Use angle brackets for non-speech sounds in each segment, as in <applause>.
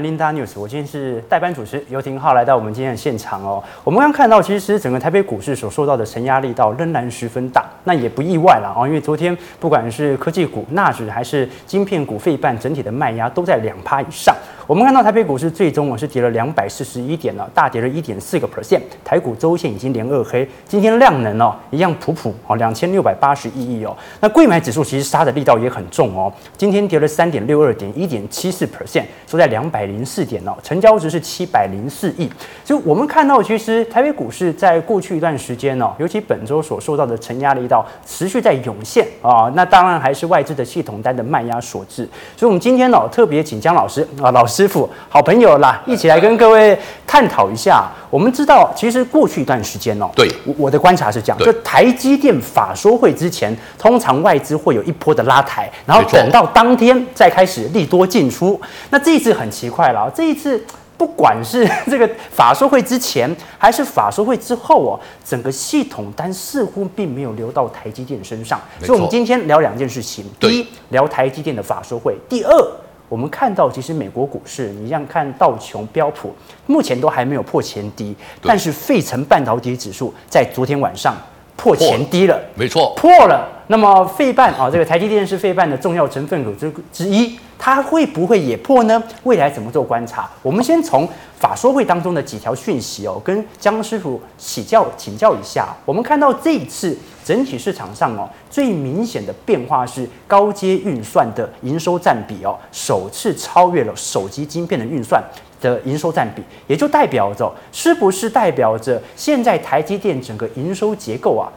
Linda News，我今天是代班主持，游廷浩来到我们今天的现场哦。我们刚看到，其实整个台北股市所受到的承压力道仍然十分大，那也不意外了哦，因为昨天不管是科技股纳指还是晶片股费半，整体的卖压都在两趴以上。我们看到台北股市最终我是跌了两百四十一点了，大跌了一点四个 percent。台股周线已经连二黑，今天量能哦一样普普哦两千六百八十一亿哦。那柜买指数其实杀的力道也很重哦，今天跌了三点六二点，一点七四 percent，收在两百零四点哦，成交值是七百零四亿。所以我们看到，其实台北股市在过去一段时间哦，尤其本周所受到的承压力道持续在涌现啊。那当然还是外资的系统单的卖压所致。所以，我们今天哦特别请江老师啊老师。师傅，好朋友啦，一起来跟各位探讨一下。我们知道，其实过去一段时间哦，对，我的观察是这样，就台积电法说会之前，通常外资会有一波的拉抬，然后等到当天再开始利多进出。那这一次很奇怪了，这一次不管是 <laughs> 这个法说会之前，还是法说会之后哦，整个系统单似乎并没有流到台积电身上。所以，我们今天聊两件事情：第一，聊台积电的法说会；第二。我们看到，其实美国股市，你像看道琼、标普，目前都还没有破前低，但是费城半导体指数在昨天晚上破前低了，没错，破了。那么费半啊，这个台积电是费半的重要成分股之之一，它会不会也破呢？未来怎么做观察？我们先从法说会当中的几条讯息哦，跟江师傅请教请教一下。我们看到这一次整体市场上哦，最明显的变化是高阶运算的营收占比哦，首次超越了手机晶片的运算的营收占比，也就代表着是不是代表着现在台积电整个营收结构啊？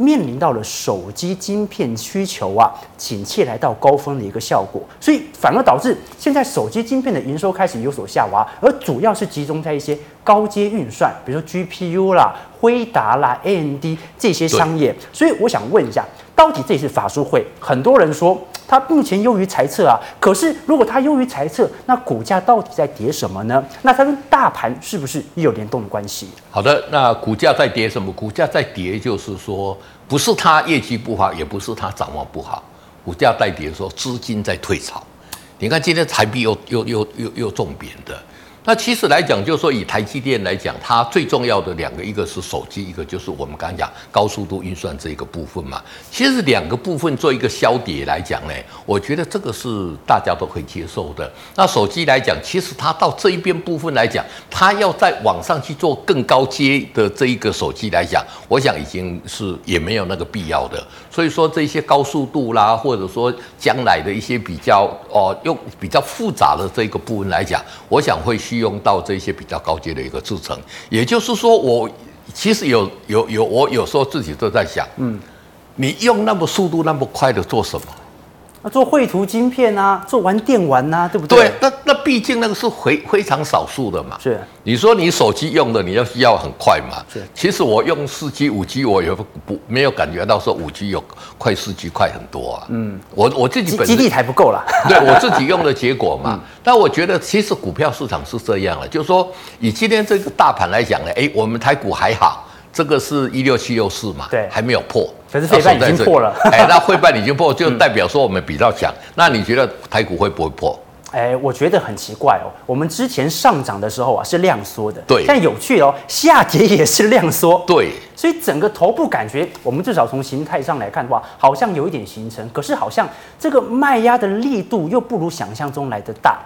面临到了手机晶片需求啊，紧切来到高峰的一个效果，所以反而导致现在手机晶片的营收开始有所下滑，而主要是集中在一些高阶运算，比如说 GPU 啦、辉达啦、AMD 这些商业。所以我想问一下，到底这次法说会，很多人说。它目前优于财测啊，可是如果它优于财测，那股价到底在跌什么呢？那它跟大盘是不是也有联动的关系？好的，那股价在跌什么？股价在跌，就是说不是他业绩不好，也不是他掌握不好，股价代跌，说资金在退潮。你看今天台币又又又又又重贬的。那其实来讲，就是说以台积电来讲，它最重要的两个，一个是手机，一个就是我们刚才讲高速度运算这一个部分嘛。其实两个部分做一个消跌来讲呢，我觉得这个是大家都可以接受的。那手机来讲，其实它到这一边部分来讲，它要再往上去做更高阶的这一个手机来讲，我想已经是也没有那个必要的。所以说这些高速度啦，或者说将来的一些比较哦，用比较复杂的这个部分来讲，我想会。需用到这些比较高阶的一个制程，也就是说，我其实有有有，我有时候自己都在想，嗯，你用那么速度那么快的做什么？那做绘图晶片啊，做玩电玩呐、啊，对不对？对，那那毕竟那个是非非常少数的嘛。是，你说你手机用的，你要需要很快嘛？是。其实我用四 G、五 G，我也不没有感觉到说五 G 有快四 G 快很多啊。嗯。我我自己本身基地台不够了。<laughs> 对我自己用的结果嘛。<laughs> 嗯、但我觉得其实股票市场是这样的，就是说以今天这个大盘来讲呢，哎，我们台股还好。这个是一六七六四嘛，对，还没有破，可是费半已经破了。哎，那 <laughs> 费半已经破，就代表说我们比较强。嗯、那你觉得台股会不会破？哎，我觉得很奇怪哦。我们之前上涨的时候啊是量缩的，对。但有趣哦，下跌也是量缩，对。所以整个头部感觉，我们至少从形态上来看的话，好像有一点形成，可是好像这个卖压的力度又不如想象中来的大。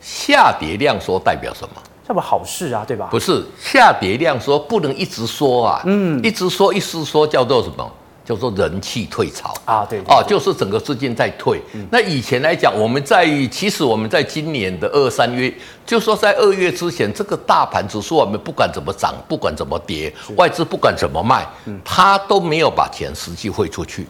下跌量缩代表什么？这不好事啊，对吧？不是下跌量缩不能一直说啊，嗯，一直说一直说叫做什么？叫做人气退潮啊，对，哦，就是整个资金在退。嗯、那以前来讲，我们在其实我们在今年的二三月，就说在二月之前，这个大盘指数我们不管怎么涨，不管怎么跌，外资不管怎么卖，嗯，它都没有把钱实际汇出去。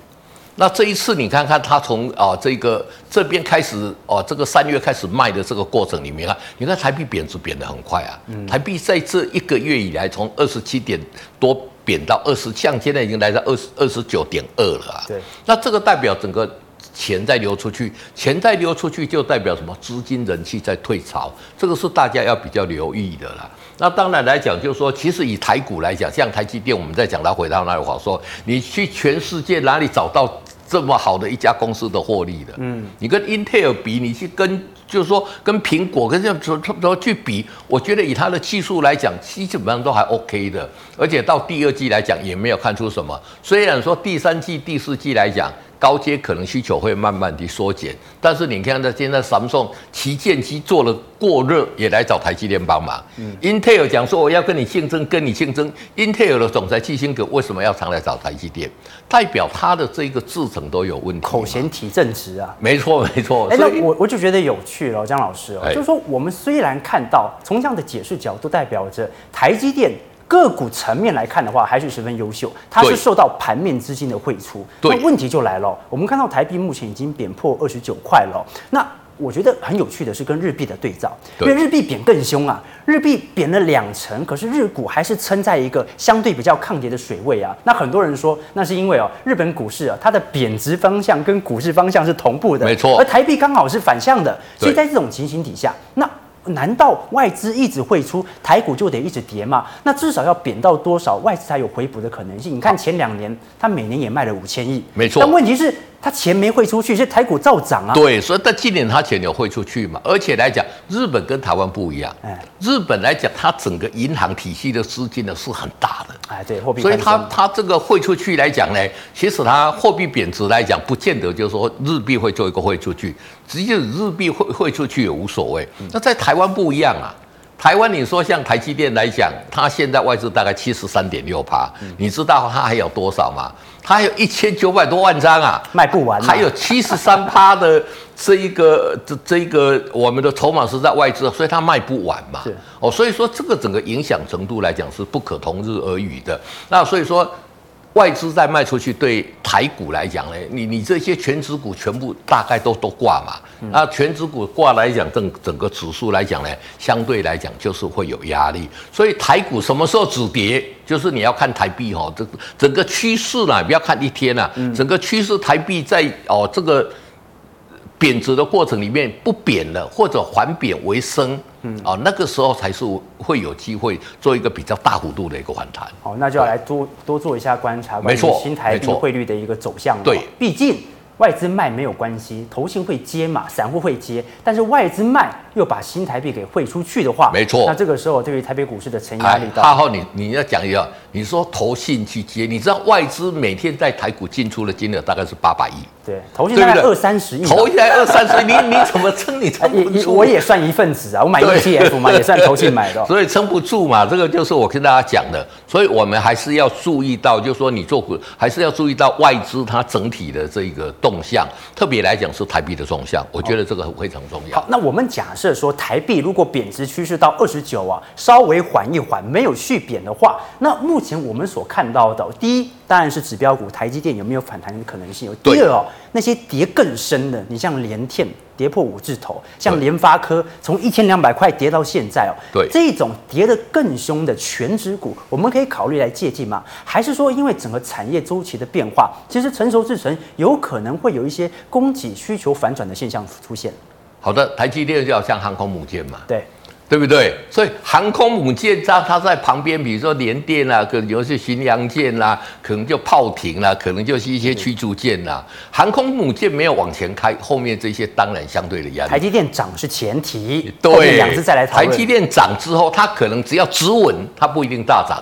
那这一次你看看，它从啊这个这边开始哦、啊，这个三月开始卖的这个过程里面啊，你看台币贬值贬得很快啊。嗯。台币在这一个月以来，从二十七点多贬到二十，像现在已经来到二十二十九点二了啊。对。那这个代表整个钱在流出去，钱在流出去就代表什么？资金人气在退潮，这个是大家要比较留意的啦。那当然来讲，就是说，其实以台股来讲，像台积电，我们在讲它回到那里话说，你去全世界哪里找到？这么好的一家公司的获利的。嗯，你跟英特尔比，你去跟就是说跟苹果跟这样差不多去比，我觉得以它的技术来讲，基本上都还 OK 的，而且到第二季来讲也没有看出什么。虽然说第三季、第四季来讲。高阶可能需求会慢慢的缩减，但是你看到现在 Samsung 旗舰机做了过热，也来找台积电帮忙。嗯，Intel 讲说我要跟你竞争，跟你竞争。Intel 的总裁基辛格为什么要常来找台积电？代表他的这个制程都有问题。口嫌体正直啊，没错没错。哎、欸，那我我就觉得有趣了，江老师哦，就是说我们虽然看到从这样的解释角度，代表着台积电。个股层面来看的话，还是十分优秀。它是受到盘面资金的汇出。那问题就来了。我们看到台币目前已经贬破二十九块了。那我觉得很有趣的是跟日币的对照，因为日币贬更凶啊，日币贬了两成，可是日股还是撑在一个相对比较抗跌的水位啊。那很多人说，那是因为哦，日本股市啊，它的贬值方向跟股市方向是同步的，没错。而台币刚好是反向的，所以在这种情形底下，那。难道外资一直汇出，台股就得一直跌吗？那至少要贬到多少，外资才有回补的可能性？你看前两年，它每年也卖了五千亿，没错。但问题是。它钱没汇出去，所以台股照涨啊。对，所以但今年它钱有汇出去嘛？而且来讲，日本跟台湾不一样。哎，日本来讲，它整个银行体系的资金呢是很大的。哎，对，货币。所以它它这个汇出去来讲呢，其实它货币贬值来讲，不见得就是说日币会做一个汇出去，直接日币汇汇出去也无所谓。那在台湾不一样啊。台湾，你说像台积电来讲，它现在外资大概七十三点六趴，你知道它还有多少吗？它还有一千九百多万张啊，卖不完。还有七十三趴的这一个这这一个我们的筹码是在外资，所以它卖不完嘛。哦，所以说这个整个影响程度来讲是不可同日而语的。那所以说。外资再卖出去，对台股来讲呢，你你这些全指股全部大概都都挂嘛。那全指股挂来讲，整整个指数来讲呢，相对来讲就是会有压力。所以台股什么时候止跌，就是你要看台币哈，这整个趋势啦，不要看一天啊，整个趋势台币在哦这个。贬值的过程里面不贬了，或者缓贬为升，嗯，哦，那个时候才是会有机会做一个比较大幅度的一个反弹。好，那就要来多多做一下观察，关于新台币汇率的一个走向。对，毕竟。外资卖没有关系，投信会接嘛，散户会接，但是外资卖又把新台币给汇出去的话，没错，那这个时候对于台北股市的承压力道，大。浩，你你要讲一个，你说投信去接，你知道外资每天在台股进出的金额大概是八百亿，对，投信大概二三十亿，投进来二三十亿，你 <laughs> 你怎么撑？你撑不住。我也算一份子啊，我买 ETF 嘛，也算投信买的，<laughs> 所以撑不住嘛。这个就是我跟大家讲的，所以我们还是要注意到，就是说你做股还是要注意到外资它整体的这个动向，特别。别来讲是台币的动向，我觉得这个非常重要。好，那我们假设说台币如果贬值趋势到二十九啊，稍微缓一缓，没有续贬的话，那目前我们所看到的，第一当然是指标股台积电有没有反弹的可能性？有。第二哦，那些跌更深的，你像联电。跌破五字头，像联发科从一千两百块跌到现在哦，对，这种跌得更凶的全指股，我们可以考虑来借鉴吗？还是说因为整个产业周期的变化，其实成熟制程有可能会有一些供给需求反转的现象出现？好的，台积电就要像航空母舰嘛，对。对不对？所以航空母舰它它在旁边，比如说联电啊，可能就是巡洋舰啦，可能就炮艇啦，可能就是一些驱逐舰啦。航空母舰没有往前开，后面这些当然相对的压力。台积电涨是前提，对，两次再来。台积电涨之后，它可能只要止稳，它不一定大涨。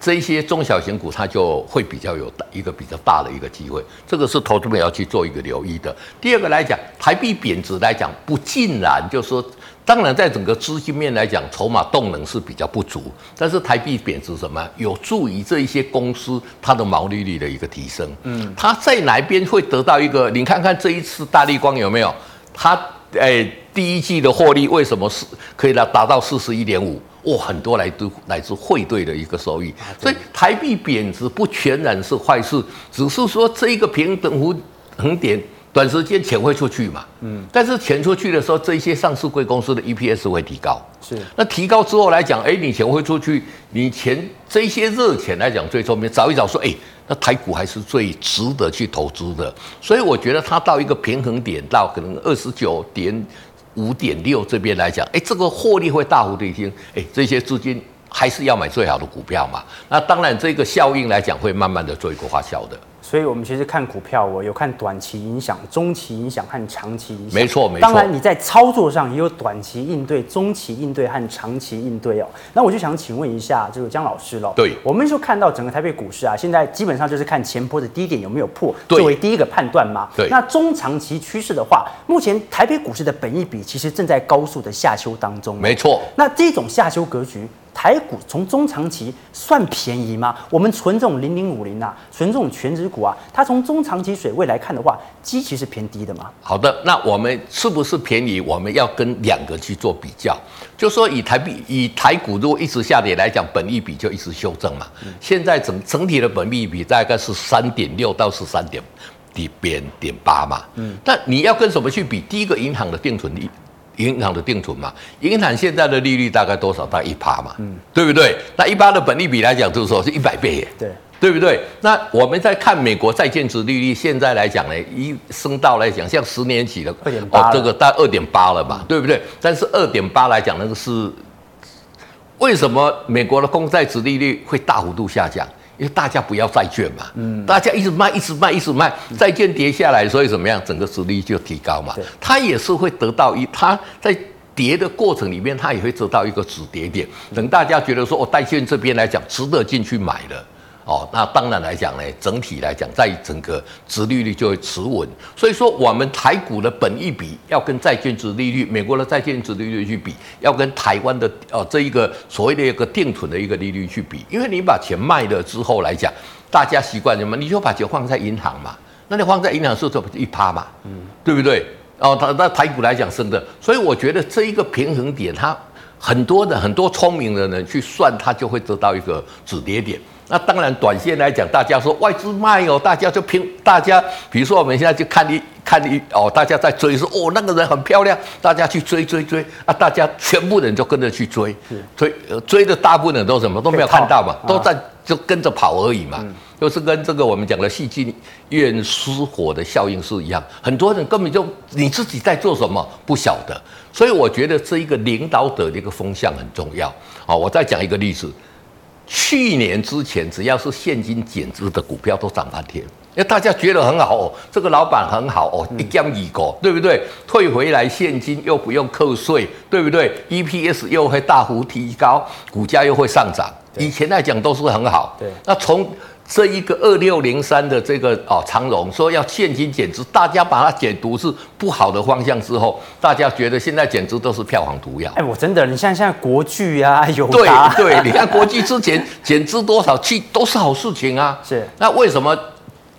这一些中小型股，它就会比较有一个比较大的一个机会。这个是投资们要去做一个留意的。第二个来讲，台币贬值来讲，不尽然就是说。当然，在整个资金面来讲，筹码动能是比较不足。但是台币贬值什么，有助于这一些公司它的毛利率的一个提升。嗯，它在哪边会得到一个？你看看这一次大立光有没有？它诶、哎，第一季的获利为什么是可以来达到四十一点五？哇，很多来自来自汇兑的一个收益。所以台币贬值不全然是坏事，只是说这一个平等幅横点。短时间钱会出去嘛？嗯，但是钱出去的时候，这些上市贵公司的 EPS 会提高。是，那提高之后来讲，哎，你钱会出去，你钱这些热钱来讲，最聪明找一找说，哎，那台股还是最值得去投资的。所以我觉得它到一个平衡点，到可能二十九点五点六这边来讲，哎，这个获利会大幅提升。哎，这些资金还是要买最好的股票嘛。那当然，这个效应来讲，会慢慢的做一个发酵的。所以我们其实看股票，我有看短期影响、中期影响和长期影响。没错，没错。当然你在操作上也有短期应对、中期应对和长期应对哦。那我就想请问一下这个姜老师了。对，我们就看到整个台北股市啊，现在基本上就是看前波的低点有没有破，作为第一个判断嘛。对。那中长期趋势的话，目前台北股市的本益比其实正在高速的下修当中。没错。那这种下修格局。台股从中长期算便宜吗？我们存这种零零五零啊，存这种全值股啊，它从中长期水位来看的话，基期是偏低的嘛？好的，那我们是不是便宜？我们要跟两个去做比较，就说以台币以台股如果一直下跌来讲，本益比就一直修正嘛。嗯、现在整整体的本益比大概是三点六到十三点点点八嘛。嗯，但你要跟什么去比？第一个银行的定存率。银行的定存嘛，银行现在的利率大概多少？大概一趴嘛，嗯，对不对？那一趴的本利比来讲，就是说是一百倍耶，对，对不对？那我们在看美国债券值利率，现在来讲呢，一升到来讲，像十年期的二点八，这个大概二点八了嘛，对不对？但是二点八来讲，那个是为什么美国的公债值利率会大幅度下降？因为大家不要债券嘛，嗯，大家一直卖，一直卖，一直卖，债券跌下来，所以怎么样，整个殖利率就提高嘛。它也是会得到一，它在跌的过程里面，它也会得到一个止跌点。等大家觉得说，哦，债券这边来讲值得进去买了。哦，那当然来讲呢，整体来讲，在整个殖利率就会持稳。所以说，我们台股的本益比要跟债券殖利率、美国的债券殖利率去比，要跟台湾的哦这一个所谓的一个定存的一个利率去比。因为你把钱卖了之后来讲，大家习惯什么？你就把钱放在银行嘛。那你放在银行是不是一趴嘛？嗯，对不对？哦，它那台股来讲升的，所以我觉得这一个平衡点，它很多的很多聪明的人去算，它就会得到一个止跌点。那当然，短线来讲，大家说外资卖哦，大家就拼，大家比如说我们现在就看一看一哦，大家在追说哦，那个人很漂亮，大家去追追追啊，大家全部人就跟着去追，追追的大部分人都什么都没有看到嘛，都在就跟着跑而已嘛，就是跟这个我们讲的细菌院失火的效应是一样，很多人根本就你自己在做什么不晓得，所以我觉得这一个领导者的一个风向很重要。啊，我再讲一个例子。去年之前，只要是现金减资的股票都涨翻天，因为大家觉得很好哦，这个老板很好哦，一江一国，对不对？退回来现金又不用扣税，对不对？EPS 又会大幅提高，股价又会上涨。以前来讲都是很好。对，那从这一个二六零三的这个哦长荣说要现金减资，大家把它解读是不好的方向之后，大家觉得现在减资都是票房毒药。哎，我真的，你像现在国巨啊，<laughs> 有对对，你看国巨之前减资多少去都是好事情啊。<laughs> 是，那为什么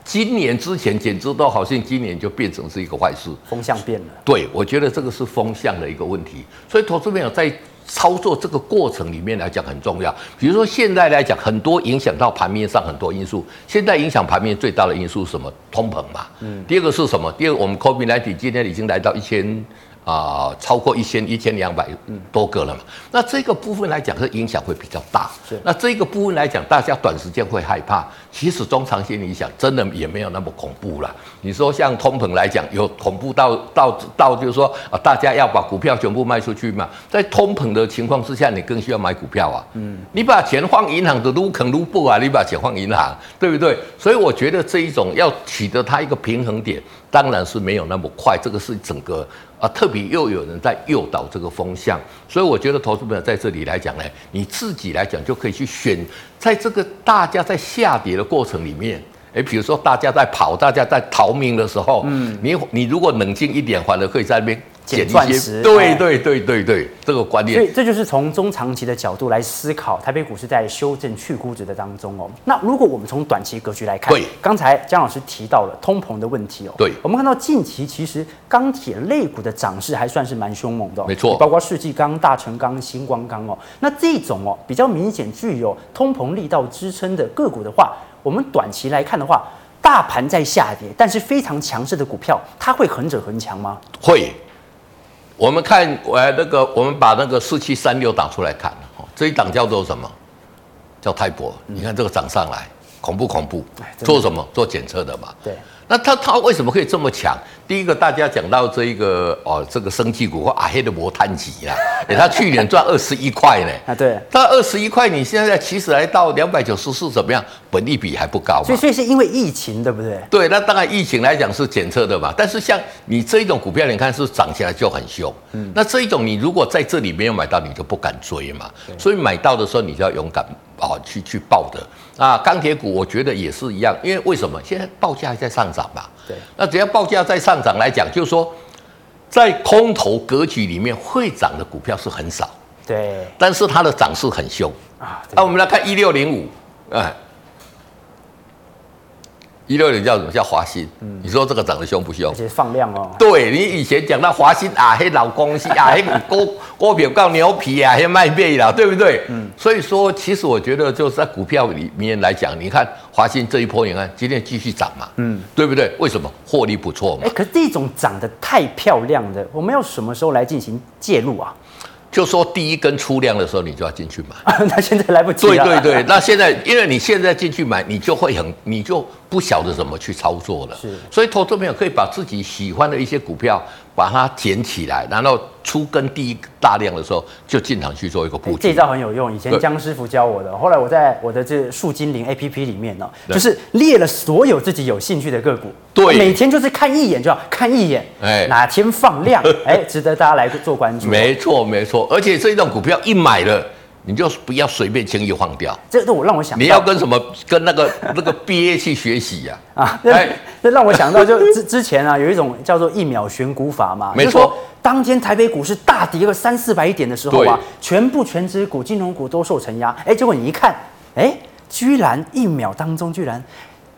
今年之前减资都好像今年就变成是一个坏事？风向变了。对，我觉得这个是风向的一个问题。所以投资朋友在。操作这个过程里面来讲很重要，比如说现在来讲，很多影响到盘面上很多因素。现在影响盘面最大的因素是什么？通膨嘛。嗯。第二个是什么？第二个，我们 COVID-19 今天已经来到一千。啊，超过一千一千两百多个了嘛？那这个部分来讲，是影响会比较大。是。那这个部分来讲，大家短时间会害怕，其实中长线影响真的也没有那么恐怖了。你说像通膨来讲，有恐怖到到到就是说啊，大家要把股票全部卖出去嘛？在通膨的情况之下，你更需要买股票啊。嗯。你把钱放银行的撸肯撸不啊？你把钱放银行，对不对？所以我觉得这一种要取得它一个平衡点，当然是没有那么快。这个是整个。啊，特别又有人在诱导这个风向，所以我觉得投资朋友在这里来讲呢，你自己来讲就可以去选，在这个大家在下跌的过程里面，诶，比如说大家在跑，大家在逃命的时候，嗯，你你如果冷静一点，反而可以在那边。捡钻石，对对对对对，这个观念。所以这就是从中长期的角度来思考台北股市在修正去估值的当中哦。那如果我们从短期格局来看，对，刚才姜老师提到了通膨的问题哦。对，我们看到近期其实钢铁类股的涨势还算是蛮凶猛的，没错，包括世纪钢、大成钢、星光钢哦。那这种哦比较明显具有通膨力道支撑的个股的话，我们短期来看的话，大盘在下跌，但是非常强势的股票，它会横者恒强吗？会。我们看，呃，那个，我们把那个四七三六打出来看，这一档叫做什么？叫泰博。你看这个涨上来，恐怖恐怖。做什么？做检测的嘛。对。那它它为什么可以这么强？第一个大家讲到这一个哦，这个生技股或阿黑的摩探吉啦，哎，<laughs> 他去年赚二十一块呢，啊对，他二十一块，你现在其实来到两百九十四，怎么样？本利比还不高嘛，所以所以是因为疫情，对不对？对，那当然疫情来讲是检测的嘛，但是像你这一种股票，你看是涨起来就很凶，嗯，那这一种你如果在这里没有买到，你就不敢追嘛，所以买到的时候你就要勇敢啊去去抱的。啊，钢铁股我觉得也是一样，因为为什么现在报价还在上涨嘛？对，那只要报价在上涨来讲，就是说在空头格局里面会涨的股票是很少，对，但是它的涨势很凶啊。那我们来看一六零五，哎。一六年叫什么？叫华新。嗯，你说这个涨得凶不凶？而且放量哦。对，你以前讲到华新啊，黑老公司啊，<laughs> 黑股股票告牛皮啊，黑卖贝了，对不对？嗯。所以说，其实我觉得就是在股票里面来讲，你看华新这一波，你看今天继续涨嘛，嗯，对不对？为什么？获利不错嘛。哎，可是这种涨得太漂亮的，我们要什么时候来进行介入啊？就说第一根出量的时候，你就要进去买。<laughs> 那现在来不及了。对对对，那现在因为你现在进去买，你就会很，你就不晓得怎么去操作了。是，所以投资朋友可以把自己喜欢的一些股票，把它捡起来，然后出根第一大量的时候，就进场去做一个布局。这招很有用，以前江师傅教我的。后来我在我的这树精灵 A P P 里面呢，就是列了所有自己有兴趣的个股。对，每天就是看一眼就好，看一眼，哎，哪天放量，<laughs> 哎，值得大家来做关注。没错，没错，而且这种股票一买了。你就不要随便轻易放掉，这这我让我想，你要跟什么跟那个 <laughs> 那个鳖去学习呀？啊，哎，这让我想到就 <laughs> 之之前啊，有一种叫做一秒选股法嘛，没错，当天台北股市大跌了三四百点的时候啊，全部全职股、金融股都受承压，哎，结果你一看，哎，居然一秒当中居然。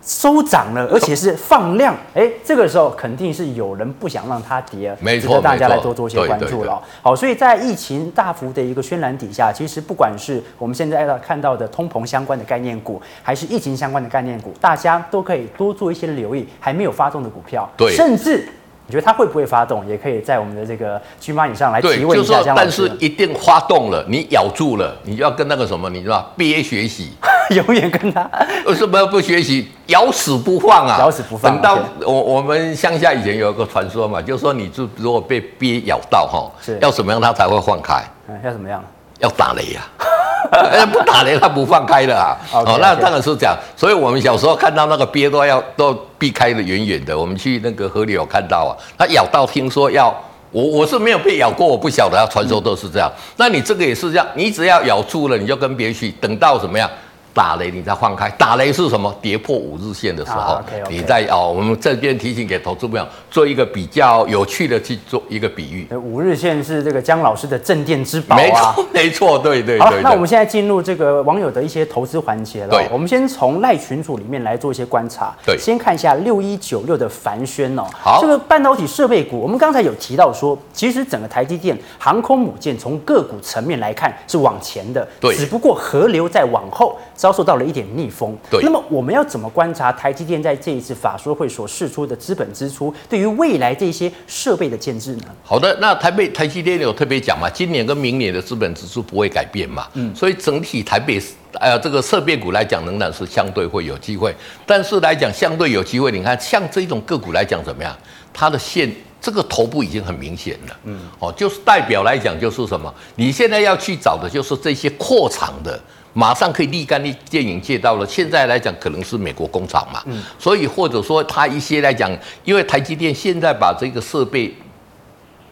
收涨了，而且是放量，哎，这个时候肯定是有人不想让它跌，没错，值得大家来多做些关注了。好，所以在疫情大幅的一个渲染底下，其实不管是我们现在看到的通膨相关的概念股，还是疫情相关的概念股，大家都可以多做一些留意，还没有发动的股票，对，甚至。你觉得它会不会发动？也可以在我们的这个群马以上来提问一下。就是说，但是一定发动了，你咬住了，你就要跟那个什么，你知道憋学习，<laughs> 永远跟他。<laughs> 为什么不学习？咬死不放啊！<laughs> 咬死不放。等到我我们乡下以前有一个传说嘛，就是说你就如果被憋咬到哈，要怎么样它才会放开？嗯，要怎么样？要打雷呀、啊。不打雷，他不放开的啊！哦，那当然是这样。所以我们小时候看到那个鳖都要都避开的远远的。我们去那个河里有看到啊，它咬到，听说要我我是没有被咬过，我不晓得。传说都是这样。那你这个也是这样，你只要咬住了，你就跟别人去，等到怎么样？打雷你再放开，打雷是什么？跌破五日线的时候，啊、okay, okay 你在哦，我们这边提醒给投资朋友做一个比较有趣的去做一个比喻。五日线是这个江老师的镇店之宝啊，没错，没错，对对对，那我们现在进入这个网友的一些投资环节了。对，我们先从赖群组里面来做一些观察。对，先看一下六一九六的凡轩哦，好，这个半导体设备股，我们刚才有提到说，其实整个台积电航空母舰从个股层面来看是往前的，对，只不过河流在往后。遭受到了一点逆风。对，那么我们要怎么观察台积电在这一次法说会所释出的资本支出，对于未来这些设备的建制呢？好的，那台北台积电有特别讲嘛，今年跟明年的资本支出不会改变嘛。嗯，所以整体台北呃这个设备股来讲，仍然是相对会有机会。但是来讲相对有机会，你看像这种个股来讲怎么样？它的线这个头部已经很明显了。嗯，哦，就是代表来讲就是什么？你现在要去找的就是这些扩厂的。马上可以立竿见影借到了。现在来讲，可能是美国工厂嘛，嗯，所以或者说它一些来讲，因为台积电现在把这个设备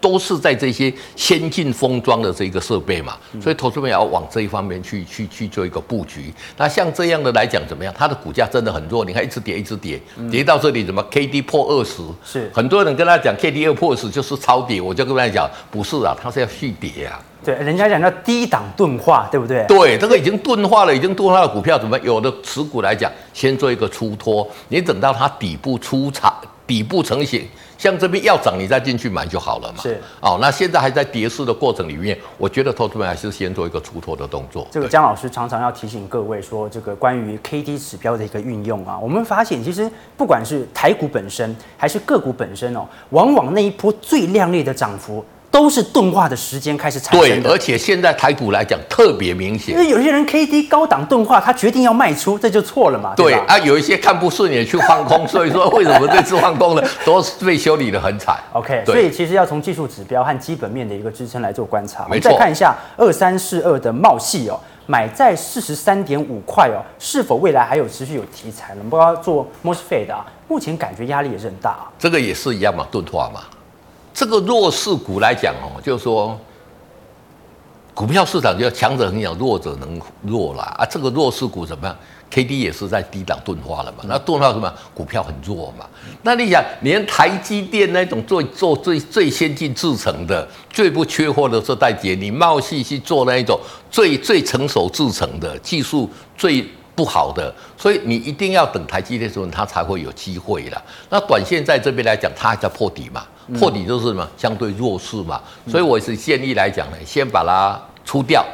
都是在这些先进封装的这个设备嘛，所以投资者要往这一方面去去去做一个布局。那像这样的来讲怎么样？它的股价真的很弱，你看一直跌一直跌，跌到这里怎么 K D 破二十？是很多人跟他讲 K D 二破二十就是超跌，我就跟他讲不是啊，它是要续跌啊。对，人家讲叫低档钝化，对不对？对，这个已经钝化了，已经钝化的股票怎么？有的持股来讲，先做一个出脱，你等到它底部出场，底部成型，像这边要涨，你再进去买就好了嘛。是，哦，那现在还在跌势的过程里面，我觉得投资人还是先做一个出脱的动作。这个江老师常常要提醒各位说，这个关于 K D 指标的一个运用啊，我们发现其实不管是台股本身还是个股本身哦，往往那一波最亮丽的涨幅。都是钝化的时间开始产生的。对，而且现在台股来讲特别明显，因为有些人 K D 高档钝化，他决定要卖出，这就错了嘛。对，对啊，有一些看不顺眼去放空，所以说为什么这次放空呢？都是被修理的很惨。OK，对所以其实要从技术指标和基本面的一个支撑来做观察。没错。再看一下二三四二的茂系哦，买在四十三点五块哦，是否未来还有持续有题材？我们不知道做 MOSFET 的啊，目前感觉压力也是很大啊。这个也是一样嘛，钝化嘛。这个弱势股来讲哦，就是说，股票市场就强者很强，弱者能弱啦啊。这个弱势股怎么样？K D 也是在低档钝化了嘛。那钝化什么？股票很弱嘛。那你想，连台积电那种做做最最先进制程的、最不缺货的这代节，你贸细去做那一种最最成熟制程的技术最不好的，所以你一定要等台积电的时候，它才会有机会啦。那短线在这边来讲，它还在破底嘛。破底就是什么？相对弱势嘛，所以我是建议来讲呢，先把它出掉。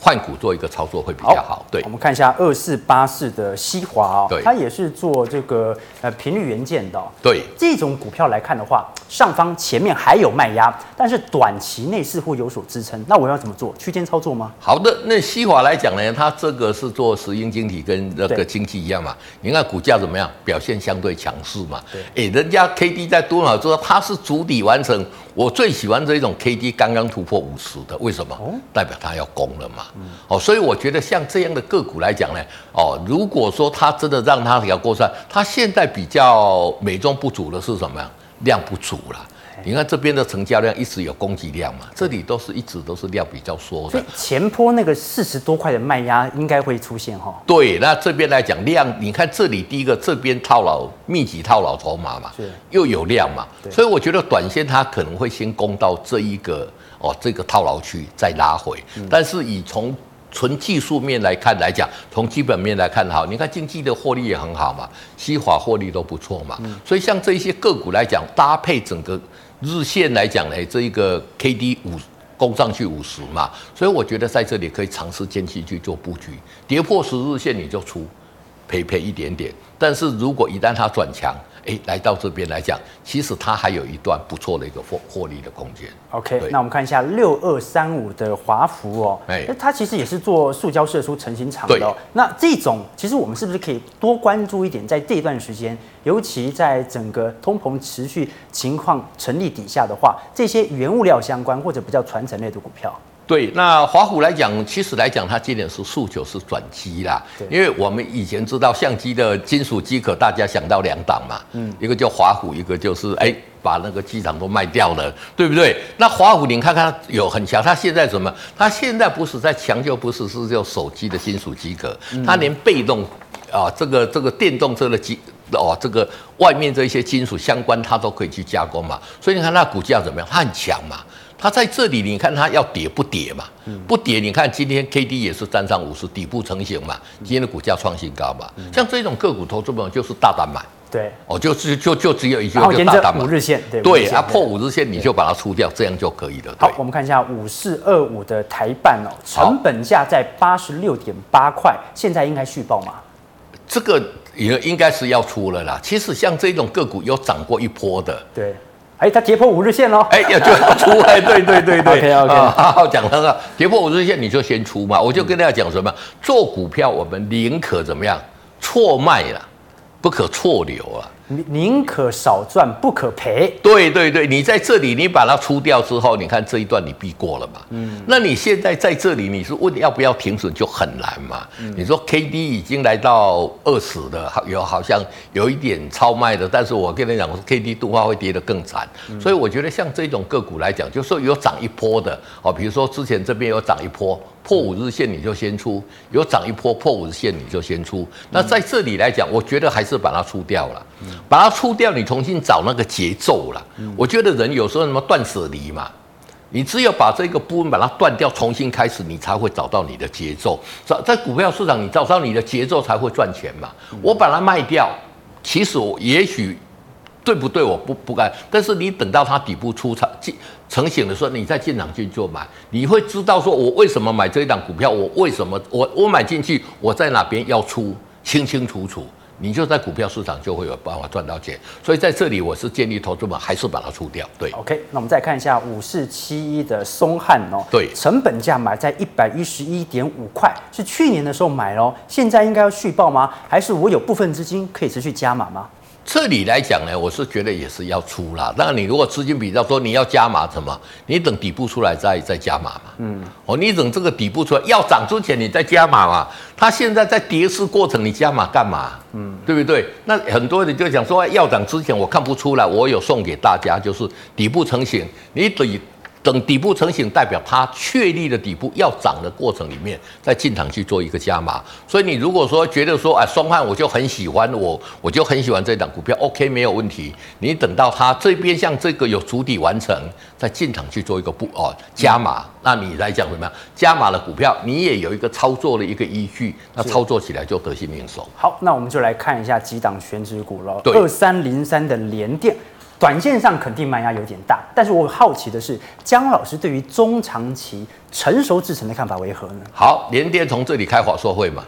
换股做一个操作会比较好。好对，我们看一下二四八四的西华哦，对，它也是做这个呃频率元件的、哦。对，这种股票来看的话，上方前面还有卖压，但是短期内似乎有所支撑。那我要怎么做？区间操作吗？好的，那西华来讲呢，它这个是做石英晶体跟那个晶体一样嘛。你看股价怎么样？表现相对强势嘛。对，哎，人家 K D 在多少之后，它是主底完成。我最喜欢这一种 K D 刚刚突破五十的，为什么？代表它要攻了嘛。哦，所以我觉得像这样的个股来讲呢，哦，如果说它真的让它要过算，它现在比较美中不足的是什么呀？量不足了。你看这边的成交量一直有供给量嘛，这里都是一直都是量比较缩的。所以前坡那个四十多块的卖压应该会出现哈。对，那这边来讲量，你看这里第一个这边套牢密集套牢筹码嘛，又有量嘛，所以我觉得短线它可能会先攻到这一个哦这个套牢区再拉回，但是以从纯技术面来看来讲，从基本面来看好，你看经济的获利也很好嘛，西华获利都不错嘛，所以像这一些个股来讲，搭配整个。日线来讲呢，这一个 K D 五攻上去五十嘛，所以我觉得在这里可以尝试间期去做布局，跌破十日线你就出，赔赔一点点。但是如果一旦它转强，哎，来到这边来讲，其实它还有一段不错的一个获获利的空间。OK，那我们看一下六二三五的华孚哦，哎，它其实也是做塑胶射出成型厂的哦。那这种其实我们是不是可以多关注一点，在这段时间，尤其在整个通膨持续情况成立底下的话，这些原物料相关或者比较传承类的股票。对，那华虎来讲，其实来讲，它今年是诉求是转机啦。因为我们以前知道相机的金属机壳，大家想到两档嘛，嗯，一个叫华虎，一个就是哎，把那个机场都卖掉了，对不对？那华虎，你看看有很强，它现在什么？它现在不是在强，就不是是叫手机的金属机壳，它连被动啊，这个这个电动车的机哦，这个外面这些金属相关，它都可以去加工嘛。所以你看它股价怎么样？它很强嘛。它在这里，你看它要跌不跌嘛？不跌，你看今天 K D 也是站上五十，底部成型嘛。今天的股价创新高嘛。像这种个股，投资朋友就是大胆买。对，哦，就是就就只有一句，就大胆买。五日线，对，对，它破五日线你就把它出掉，这样就可以了。好，我们看一下五四二五的台半哦，成本价在八十六点八块，现在应该续报吗？这个也应该是要出了啦。其实像这种个股有涨过一波的，对。哎，它跌破五日线喽！哎，呀就要出来，对对对对。OK OK，好好讲了啊跌破五日线你就先出嘛。我就跟大家讲什么，做股票我们宁可怎么样，错卖了，不可错留啊。宁可少赚，不可赔。对对对，你在这里，你把它出掉之后，你看这一段你避过了嘛？嗯。那你现在在这里，你是问要不要停损就很难嘛？嗯。你说 KD 已经来到二十的，有好像有一点超卖的，但是我跟你讲，我说 KD 动画会跌得更惨。嗯。所以我觉得像这种个股来讲，就是说有涨一波的哦，比如说之前这边有涨一波。破五日线你就先出，有涨一波破五日线你就先出。那在这里来讲，我觉得还是把它出掉了，把它出掉，你重新找那个节奏了。我觉得人有时候什么断舍离嘛，你只有把这个部分把它断掉，重新开始，你才会找到你的节奏。在在股票市场，你找到你的节奏才会赚钱嘛。我把它卖掉，其实我也许。对不对？我不不敢。但是你等到它底部出场进成型的时候，你再进场去做买，你会知道说，我为什么买这一档股票，我为什么我我买进去，我在哪边要出，清清楚楚，你就在股票市场就会有办法赚到钱。所以在这里，我是建议投资们还是把它出掉。对，OK，那我们再看一下五四七一的松汉哦，对，成本价买在一百一十一点五块，是去年的时候买哦，现在应该要续报吗？还是我有部分资金可以持续加码吗？这里来讲呢，我是觉得也是要出啦。那，你如果资金比较多，你要加码什么？你等底部出来再再加码嘛。嗯，哦，你等这个底部出来要涨之前，你再加码嘛。它现在在跌势过程，你加码干嘛？嗯，对不对？那很多人就讲说，要涨之前我看不出来，我有送给大家，就是底部成型，你等。等底部成型，代表它确立的底部要涨的过程里面，再进场去做一个加码。所以你如果说觉得说，哎，双汉我就很喜欢我，我就很喜欢这档股票，OK 没有问题。你等到它这边像这个有主底完成，再进场去做一个不哦加码，那你来讲怎么样？加码的股票你也有一个操作的一个依据，那操作起来就得心应手。好，那我们就来看一下几档权值股了。二三零三的联电。短线上肯定卖压有点大，但是我好奇的是，江老师对于中长期成熟制成的看法为何呢？好，联电从这里开法说会嘛，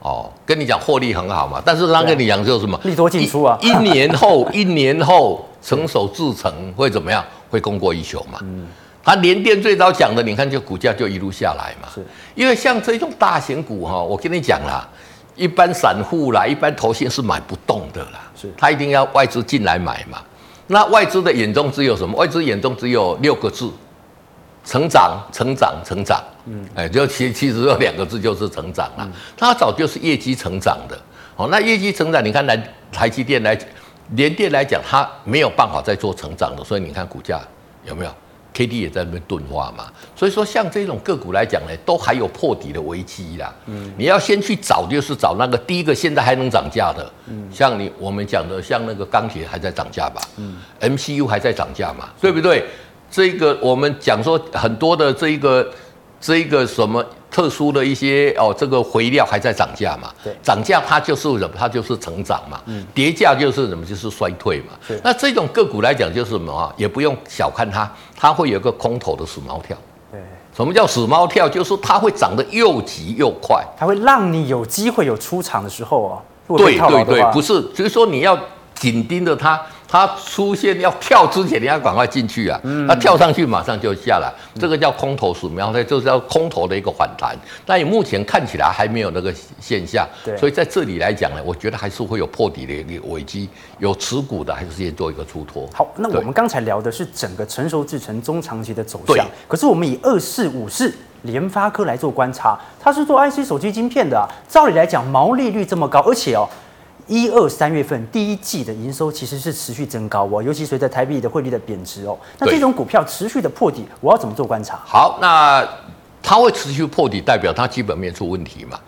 哦，跟你讲获利很好嘛，但是他跟你讲就是什么？利多进出啊一，一年后，<laughs> 一年后成熟制成会怎么样？会供过于求嘛？嗯，他联电最早讲的，你看就股价就一路下来嘛，是，因为像这种大型股哈，我跟你讲啦，一般散户啦，一般投信是买不动的啦，是，他一定要外资进来买嘛。那外资的眼中只有什么？外资眼中只有六个字：成长、成长、成长。嗯，哎，就其其实有两个字，就是成长啊。它早就是业绩成长的。哦，那业绩成长，你看来台积电来联电来讲，它没有办法再做成长的，所以你看股价有没有？K D 也在那边钝化嘛，所以说像这种个股来讲呢，都还有破底的危机啦。嗯，你要先去找，就是找那个第一个现在还能涨价的。嗯，像你我们讲的，像那个钢铁还在涨价吧？嗯，M C U 还在涨价嘛？对不对？这个我们讲说很多的这一个这一个什么？特殊的一些哦，这个回料还在涨价嘛？对，涨价它就是什么？它就是成长嘛。嗯，跌价就是什么？就是衰退嘛。那这种个股来讲就是什么啊？也不用小看它，它会有一个空头的死猫跳。对。什么叫死猫跳？就是它会涨得又急又快，它会让你有机会有出场的时候啊。对对对，不是，就是说你要紧盯着它。它出现要跳之前，你要赶快进去啊！它跳上去马上就下来，这个叫空头鼠苗，它就是要空头的一个反弹。但你目前看起来还没有那个现象，所以在这里来讲呢，我觉得还是会有破底的一个危机。有持股的还是先做一个出脱。好，那我们刚才聊的是整个成熟制成中长期的走向，可是我们以二四五四联发科来做观察，它是做 IC 手机晶片的啊，照理来讲毛利率这么高，而且哦。一二三月份第一季的营收其实是持续增高哦，尤其随着台币的汇率的贬值哦。那这种股票持续的破底，我要怎么做观察？好，那它会持续破底，代表它基本面出问题嘛？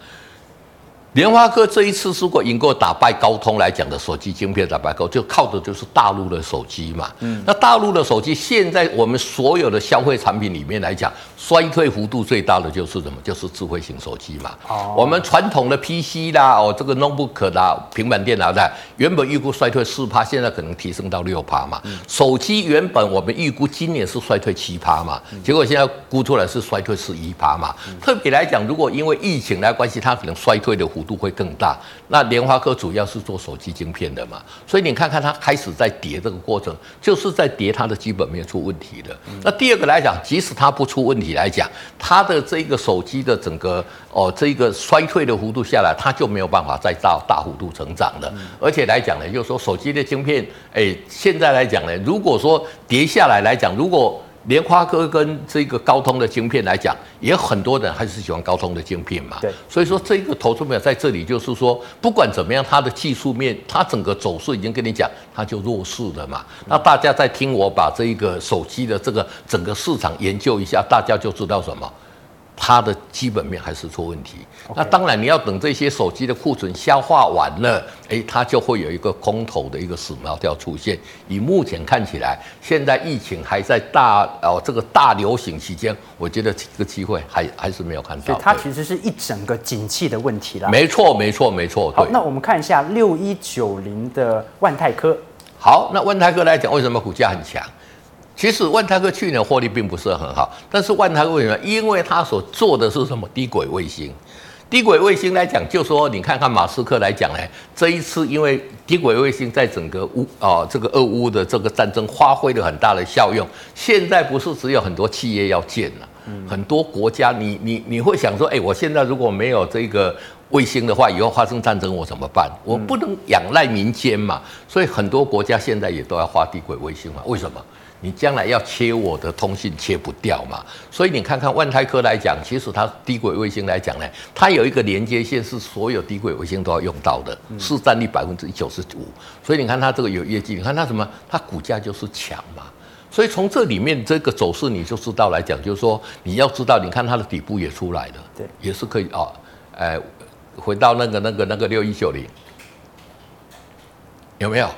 联发科这一次如果赢过打败高通来讲的手机晶片打败高，就靠的就是大陆的手机嘛。嗯，那大陆的手机现在我们所有的消费产品里面来讲，衰退幅度最大的就是什么？就是智慧型手机嘛。哦，我们传统的 PC 啦，哦，这个 notebook 啦，平板电脑的，原本预估衰退四趴，现在可能提升到六趴嘛。嗯，手机原本我们预估今年是衰退七趴嘛，结果现在估出来是衰退十一趴嘛。特别来讲，如果因为疫情来关系，它可能衰退的幅度会更大。那联发科主要是做手机晶片的嘛，所以你看看它开始在跌这个过程，就是在跌它的基本面出问题的。那第二个来讲，即使它不出问题来讲，它的这个手机的整个哦这个衰退的幅度下来，它就没有办法再到大幅度成长了。而且来讲呢，就是说手机的晶片，哎，现在来讲呢，如果说跌下来来讲，如果联发科跟这个高通的晶片来讲，也很多人还是喜欢高通的晶片嘛。对，所以说这个投资面在这里就是说，不管怎么样，它的技术面，它整个走势已经跟你讲，它就弱势了嘛。那大家在听我把这个手机的这个整个市场研究一下，大家就知道什么。它的基本面还是出问题那当然你要等这些手机的库存消化完了，哎，它就会有一个空头的一个死苗条出现。以目前看起来，现在疫情还在大哦这个大流行期间，我觉得这个机会还还是没有看到。所以它其实是一整个景气的问题啦。没错，没错，没错。好，那我们看一下六一九零的万泰科。好，那万泰科来讲，为什么股价很强？其实万泰科去年获利并不是很好，但是万泰科为什么？因为它所做的是什么低轨卫星，低轨卫星来讲，就说你看看马斯克来讲呢，这一次因为低轨卫星在整个乌啊这个俄乌的这个战争发挥了很大的效用，现在不是只有很多企业要建了，很多国家你你你会想说，哎，我现在如果没有这个卫星的话，以后发生战争我怎么办？我不能仰赖民间嘛，所以很多国家现在也都要发低轨卫星嘛，为什么？你将来要切我的通信切不掉嘛？所以你看看万泰科来讲，其实它低轨卫星来讲呢，它有一个连接线是所有低轨卫星都要用到的，市占率百分之九十五。所以你看它这个有业绩，你看它什么？它股价就是强嘛。所以从这里面这个走势你就知道来讲，就是说你要知道，你看它的底部也出来了，对，也是可以啊。哎，回到那个那个那个六一九零，有没有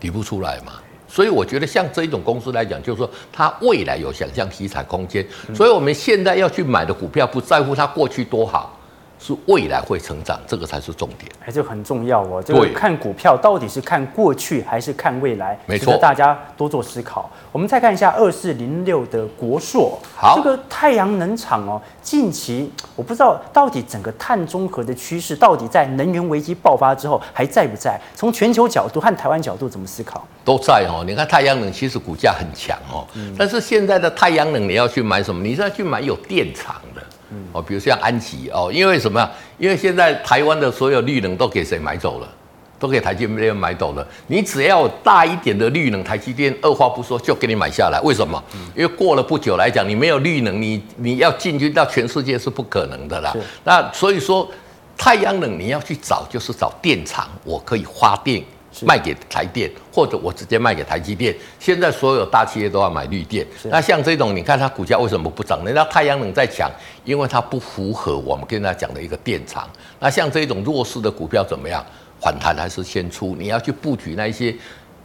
底部出来嘛？所以我觉得像这一种公司来讲，就是说它未来有想象题材空间，所以我们现在要去买的股票，不在乎它过去多好。是未来会成长，这个才是重点，还是很重要哦。这个看股票到底是看过去还是看未来？没错，大家多做思考。我们再看一下二四零六的国硕，好，这个太阳能厂哦，近期我不知道到底整个碳中和的趋势，到底在能源危机爆发之后还在不在？从全球角度和台湾角度怎么思考？都在哦。你看太阳能其实股价很强哦，嗯，但是现在的太阳能你要去买什么？你是要去买有电厂的。哦，比如像安吉哦，因为什么？因为现在台湾的所有绿能都给谁买走了？都给台积电买走了。你只要大一点的绿能，台积电二话不说就给你买下来。为什么？因为过了不久来讲，你没有绿能，你你要进军到全世界是不可能的啦。那所以说，太阳能你要去找，就是找电厂，我可以发电。卖给台电，或者我直接卖给台积电。现在所有大企业都要买绿电。那像这种，你看它股价为什么不涨？人家太阳能在强，因为它不符合我们跟他讲的一个电厂。那像这种弱势的股票怎么样？反弹还是先出？你要去布局那一些，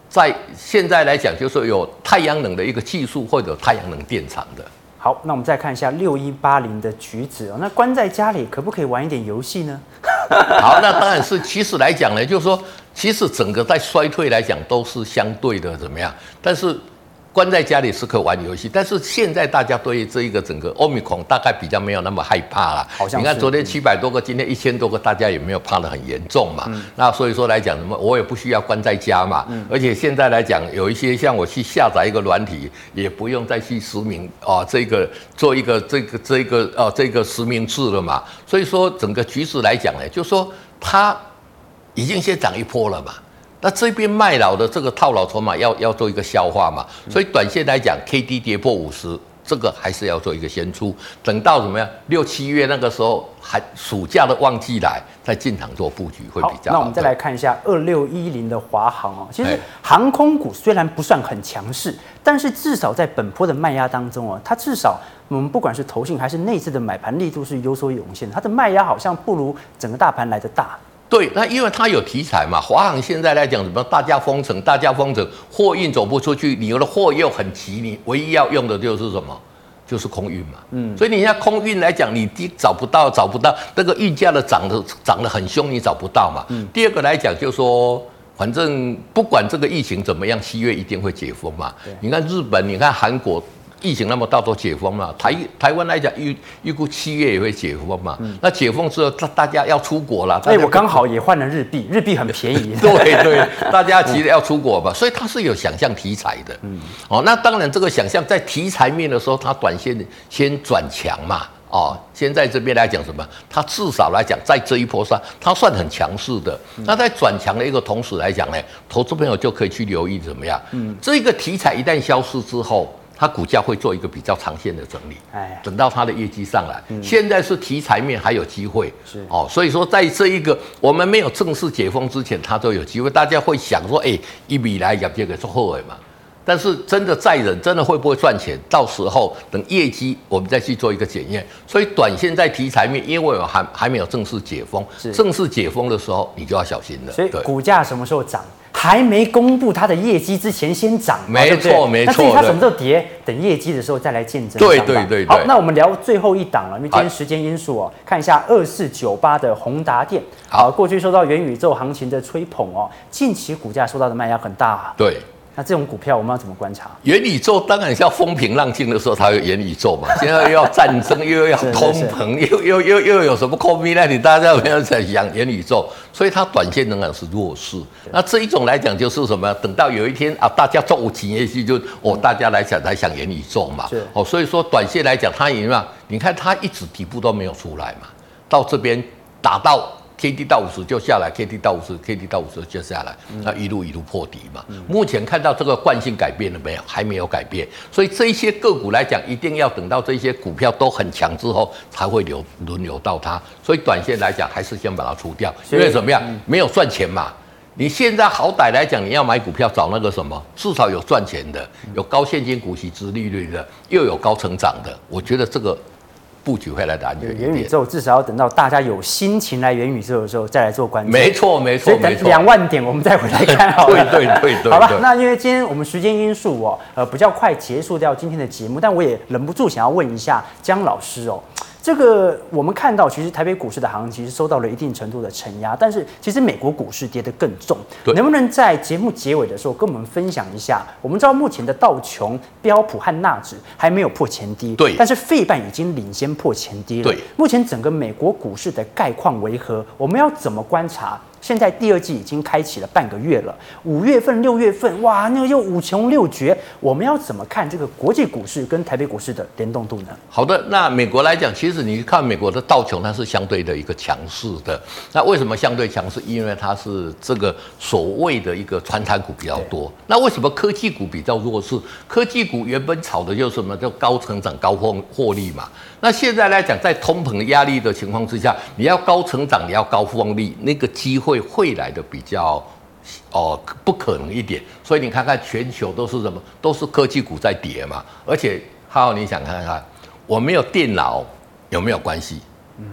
在现在来讲，就是说有太阳能的一个技术或者太阳能电厂的。好，那我们再看一下六一八零的橘子哦。那关在家里可不可以玩一点游戏呢？<laughs> <laughs> 好，那当然是。其实来讲呢，就是说，其实整个在衰退来讲都是相对的怎么样？但是。关在家里是可以玩游戏，但是现在大家对这一个整个欧米孔大概比较没有那么害怕了。好像你看昨天七百多个，今天一千多个，大家也没有怕得很严重嘛。嗯、那所以说来讲，什么我也不需要关在家嘛。嗯、而且现在来讲，有一些像我去下载一个软体，也不用再去实名啊，这个做一个这个这个啊这个实名制了嘛。所以说整个局势来讲呢，就说它已经先涨一波了嘛。那这边卖老的这个套牢筹码要要做一个消化嘛，所以短线来讲，K D 跌破五十，这个还是要做一个先出，等到怎么样？六七月那个时候，还暑假的旺季来，再进场做布局会比较好。好，那我们再来看一下二六一零的华航哦，其实航空股虽然不算很强势，但是至少在本波的卖压当中哦，它至少我们不管是投信还是内资的买盘力度是有所涌现，它的卖压好像不如整个大盘来的大。对，那因为它有题材嘛，华航现在来讲什么大家封城，大家封城，货运走不出去，你有的货又很急，你唯一要用的就是什么？就是空运嘛。嗯，所以你像空运来讲，你第找不到，找不到那个运价的涨的涨得很凶，你找不到嘛。嗯。第二个来讲，就是说反正不管这个疫情怎么样，七月一定会解封嘛。你看日本，你看韩国。疫情那么大都解封了，台台湾来讲预预估七月也会解封嘛。嗯、那解封之后，大大家要出国了。哎，我刚好也换了日币，日币很便宜。<laughs> 对对，大家急着要出国嘛，所以它是有想象题材的。嗯，哦，那当然这个想象在题材面的时候，它短线先转强嘛。哦，先在这边来讲什么？它至少来讲在这一波上，它算很强势的。那在转强的一个同时来讲呢，投资朋友就可以去留意怎么样？嗯，这个题材一旦消失之后。它股价会做一个比较长线的整理，哎，等到它的业绩上来，现在是题材面还有机会，是哦，所以说在这一个我们没有正式解封之前，它都有机会。大家会想说，哎，一笔来讲这个是后尾嘛，但是真的再忍，真的会不会赚钱？到时候等业绩我们再去做一个检验。所以短线在题材面，因为我还还没有正式解封，正式解封的时候你就要小心了。所以股价什么时候涨？还没公布它的业绩之前先涨，没错没错。那至于它什么时候跌，等业绩的时候再来见证。对对对对。好，那我们聊最后一档了，因为今天时间因素哦，看一下二四九八的宏达电。好，过去受到元宇宙行情的吹捧哦，近期股价受到的卖压很大。对，那这种股票我们要怎么观察？元宇宙当然是要风平浪静的时候才有元宇宙嘛。<laughs> 现在又要战争，又要通膨，又又又又有什么 COVID 那里大家有没有在想元宇宙，所以它短线仍然是弱势。那这一种来讲就是什么？等到有一天啊，大家做无钱业绩，就哦，大家来想来想元宇宙嘛。哦，所以说短线来讲，它也嘛，你看它一直底部都没有出来嘛，到这边打到。K D 到五十就下来，K D 到五十，K D 到五十就下来，那一路一路破底嘛。目前看到这个惯性改变了没有？还没有改变，所以这一些个股来讲，一定要等到这些股票都很强之后，才会流轮流到它。所以短线来讲，还是先把它除掉，因为怎么样？没有赚钱嘛。你现在好歹来讲，你要买股票找那个什么，至少有赚钱的，有高现金股息、之利率的，又有高成长的。我觉得这个。布局会来的安全。元宇宙至少要等到大家有心情来元宇宙的时候再来做关注。没错没错，所以等两万点我们再回来看好了。<laughs> 对对对对。好吧，那因为今天我们时间因素哦，呃，比较快结束掉今天的节目，但我也忍不住想要问一下姜老师哦。这个我们看到，其实台北股市的行情受到了一定程度的承压，但是其实美国股市跌得更重。对，能不能在节目结尾的时候跟我们分享一下？我们知道目前的道琼、标普和纳指还没有破前低，对，但是费半已经领先破前低了。对，目前整个美国股市的概况为何？我们要怎么观察？现在第二季已经开启了半个月了，五月份、六月份，哇，那个又五穷六绝，我们要怎么看这个国际股市跟台北股市的联动度呢？好的，那美国来讲，其实你看美国的道琼，它是相对的一个强势的。那为什么相对强势？因为它是这个所谓的一个传产股比较多。那为什么科技股比较弱势？科技股原本炒的就是什么？叫高成长、高获获利嘛。那现在来讲，在通膨的压力的情况之下，你要高成长，你要高获利，那个机会会来的比较哦，不可能一点。所以你看看全球都是什么？都是科技股在跌嘛。而且浩浩，你想看看，我没有电脑有没有关系？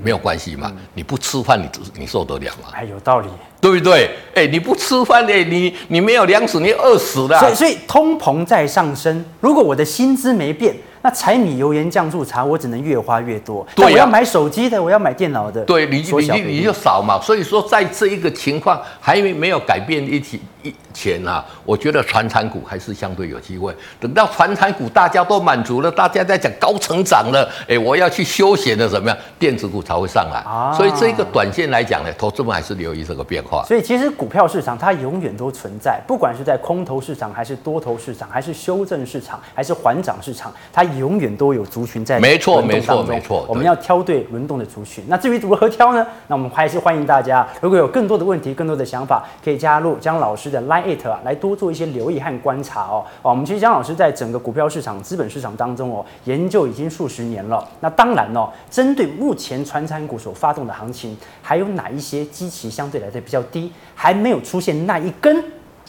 没有关系嘛。你不吃饭，你你受得了吗？哎，有道理，对不对？哎，你不吃饭，哎，你你没有粮食，你饿死了。所以所以通膨在上升，如果我的薪资没变。那柴米油盐酱醋茶，我只能越花越多。对、啊，我要买手机的，我要买电脑的。对，你你你你就少嘛。所以说，在这一个情况还没没有改变一体一前啊，我觉得传产股还是相对有机会。等到传产股大家都满足了，大家在讲高成长了，哎，我要去休闲的怎么样？电子股才会上来。啊，所以这个短线来讲呢，投资们还是留意这个变化。所以其实股票市场它永远都存在，不管是在空头市场，还是多头市场，还是修正市场，还是缓涨市场，它。永远都有族群在轮动当中，没错，没错，我们要挑对轮动的族群。那至于如何挑呢？那我们还是欢迎大家，如果有更多的问题、更多的想法，可以加入江老师的 Line 啊，来多做一些留意和观察哦。哦，我们其实江老师在整个股票市场、资本市场当中哦，研究已经数十年了。那当然哦，针对目前传产股所发动的行情，还有哪一些基期相对来的比较低，还没有出现那一根？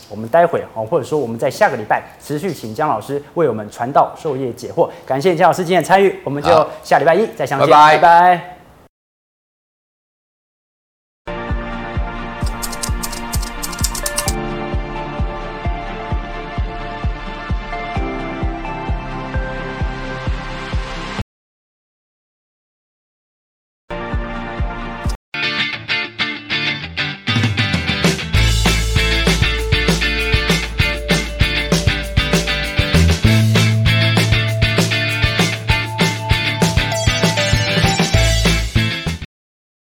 我们待会哦，或者说我们在下个礼拜持续请江老师为我们传道授业解惑。感谢江老师今天的参与，我们就下礼拜一再相见，拜拜。拜拜。